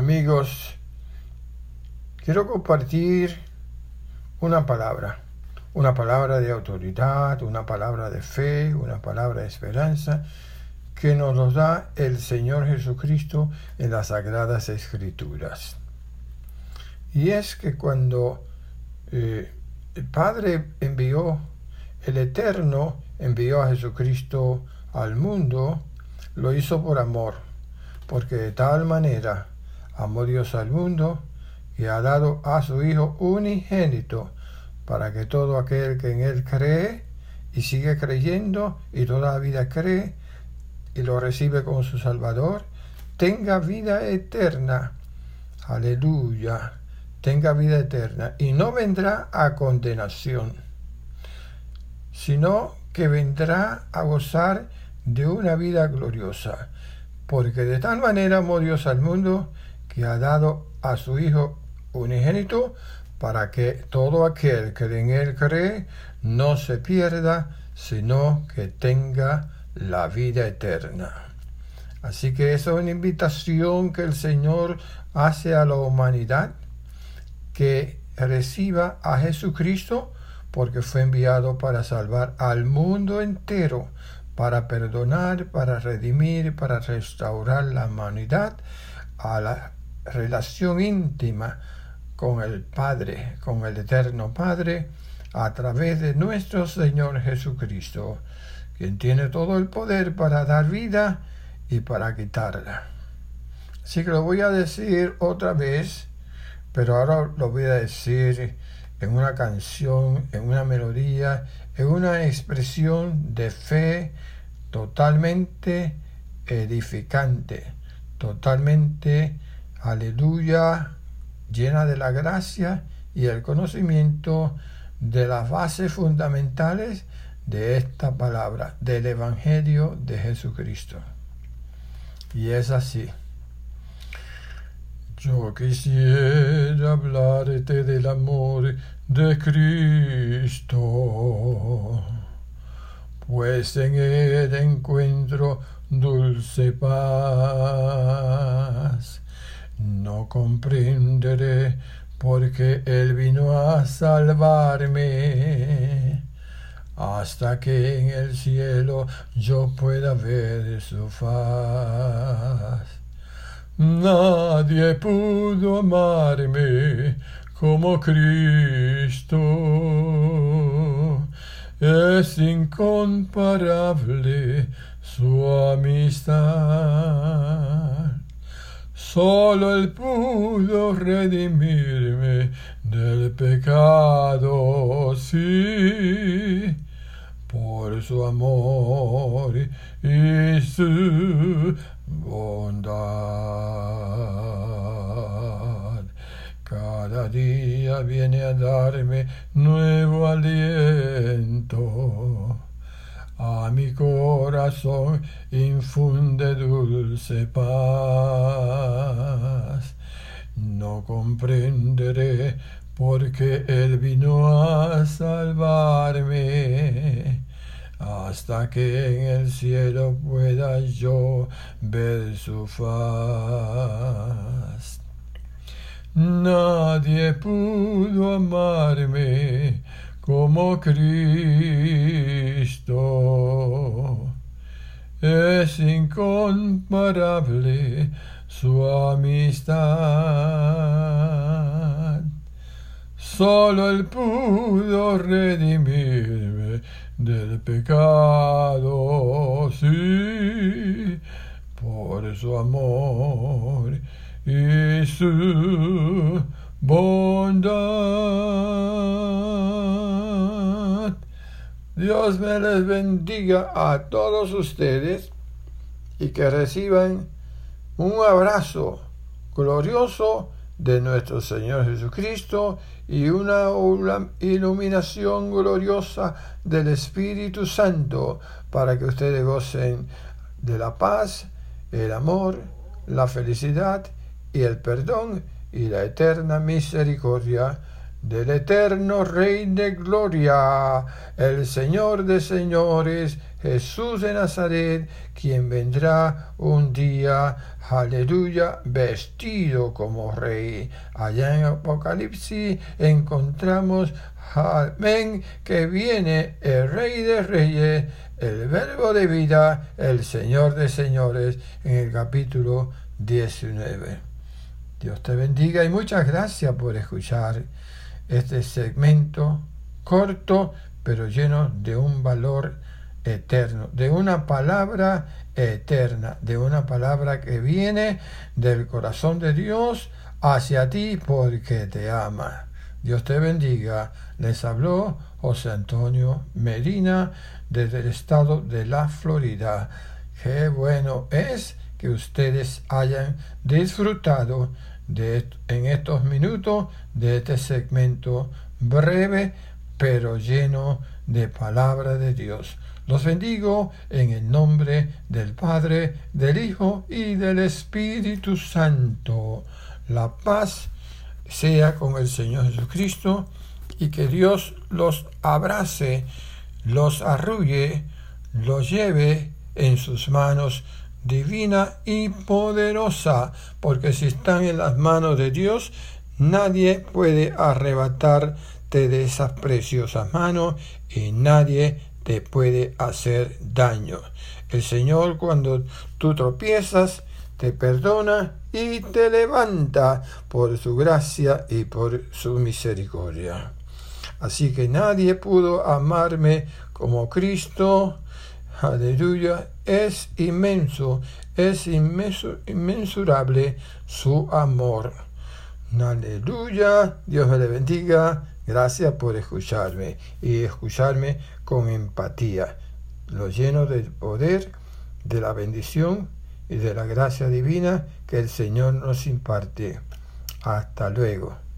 Amigos, quiero compartir una palabra, una palabra de autoridad, una palabra de fe, una palabra de esperanza que nos lo da el Señor Jesucristo en las Sagradas Escrituras. Y es que cuando eh, el Padre envió, el Eterno envió a Jesucristo al mundo, lo hizo por amor, porque de tal manera amó Dios al mundo y ha dado a su Hijo unigénito para que todo aquel que en Él cree y sigue creyendo y toda la vida cree y lo recibe como su Salvador, tenga vida eterna. Aleluya. Tenga vida eterna y no vendrá a condenación, sino que vendrá a gozar de una vida gloriosa, porque de tal manera amó Dios al mundo que ha dado a su Hijo unigénito para que todo aquel que en él cree no se pierda, sino que tenga la vida eterna. Así que esa es una invitación que el Señor hace a la humanidad, que reciba a Jesucristo, porque fue enviado para salvar al mundo entero, para perdonar, para redimir, para restaurar la humanidad a la relación íntima con el Padre, con el Eterno Padre, a través de nuestro Señor Jesucristo, quien tiene todo el poder para dar vida y para quitarla. Así que lo voy a decir otra vez, pero ahora lo voy a decir en una canción, en una melodía, en una expresión de fe totalmente edificante, totalmente aleluya, llena de la gracia y el conocimiento de las bases fundamentales de esta palabra, del Evangelio de Jesucristo. Y es así. Yo quisiera hablarte del amor de Cristo, pues en él encuentro dulce paz no comprenderé porque Él vino a salvarme hasta que en el cielo yo pueda ver su faz. Nadie pudo amarme como Cristo. Es incomparable su amistad. Solo Él pudo redimirme del pecado, sí, por su amor y su bondad. Cada día viene a darme nuevo aliento a mi corazón infunde dulce paz. No comprenderé por qué Él vino a salvarme, hasta que en el cielo pueda yo ver su faz. Nadie pudo amarme como Cristo. Es incomparable su amistad. Solo Él pudo redimirme del pecado, sí, por su amor y su bondad. Dios me les bendiga a todos ustedes y que reciban un abrazo glorioso de nuestro Señor Jesucristo y una iluminación gloriosa del Espíritu Santo para que ustedes gocen de la paz, el amor, la felicidad y el perdón y la eterna misericordia del eterno Rey de Gloria, el Señor de señores, Jesús de Nazaret, quien vendrá un día, aleluya, vestido como rey. Allá en Apocalipsis encontramos, amén, que viene el Rey de Reyes, el Verbo de vida, el Señor de señores, en el capítulo 19. Dios te bendiga y muchas gracias por escuchar este segmento corto pero lleno de un valor eterno, de una palabra eterna, de una palabra que viene del corazón de Dios hacia ti porque te ama. Dios te bendiga. Les habló José Antonio Medina desde el estado de la Florida. Qué bueno es que ustedes hayan disfrutado en estos minutos de este segmento breve pero lleno de palabra de Dios. Los bendigo en el nombre del Padre, del Hijo y del Espíritu Santo. La paz sea con el Señor Jesucristo y que Dios los abrace, los arrulle, los lleve en sus manos divina y poderosa, porque si están en las manos de Dios, nadie puede arrebatarte de esas preciosas manos y nadie te puede hacer daño. El Señor cuando tú tropiezas, te perdona y te levanta por su gracia y por su misericordia. Así que nadie pudo amarme como Cristo aleluya, es inmenso, es inmensurable su amor. Aleluya, Dios me le bendiga. Gracias por escucharme y escucharme con empatía. Lo lleno del poder, de la bendición y de la gracia divina que el Señor nos imparte. Hasta luego.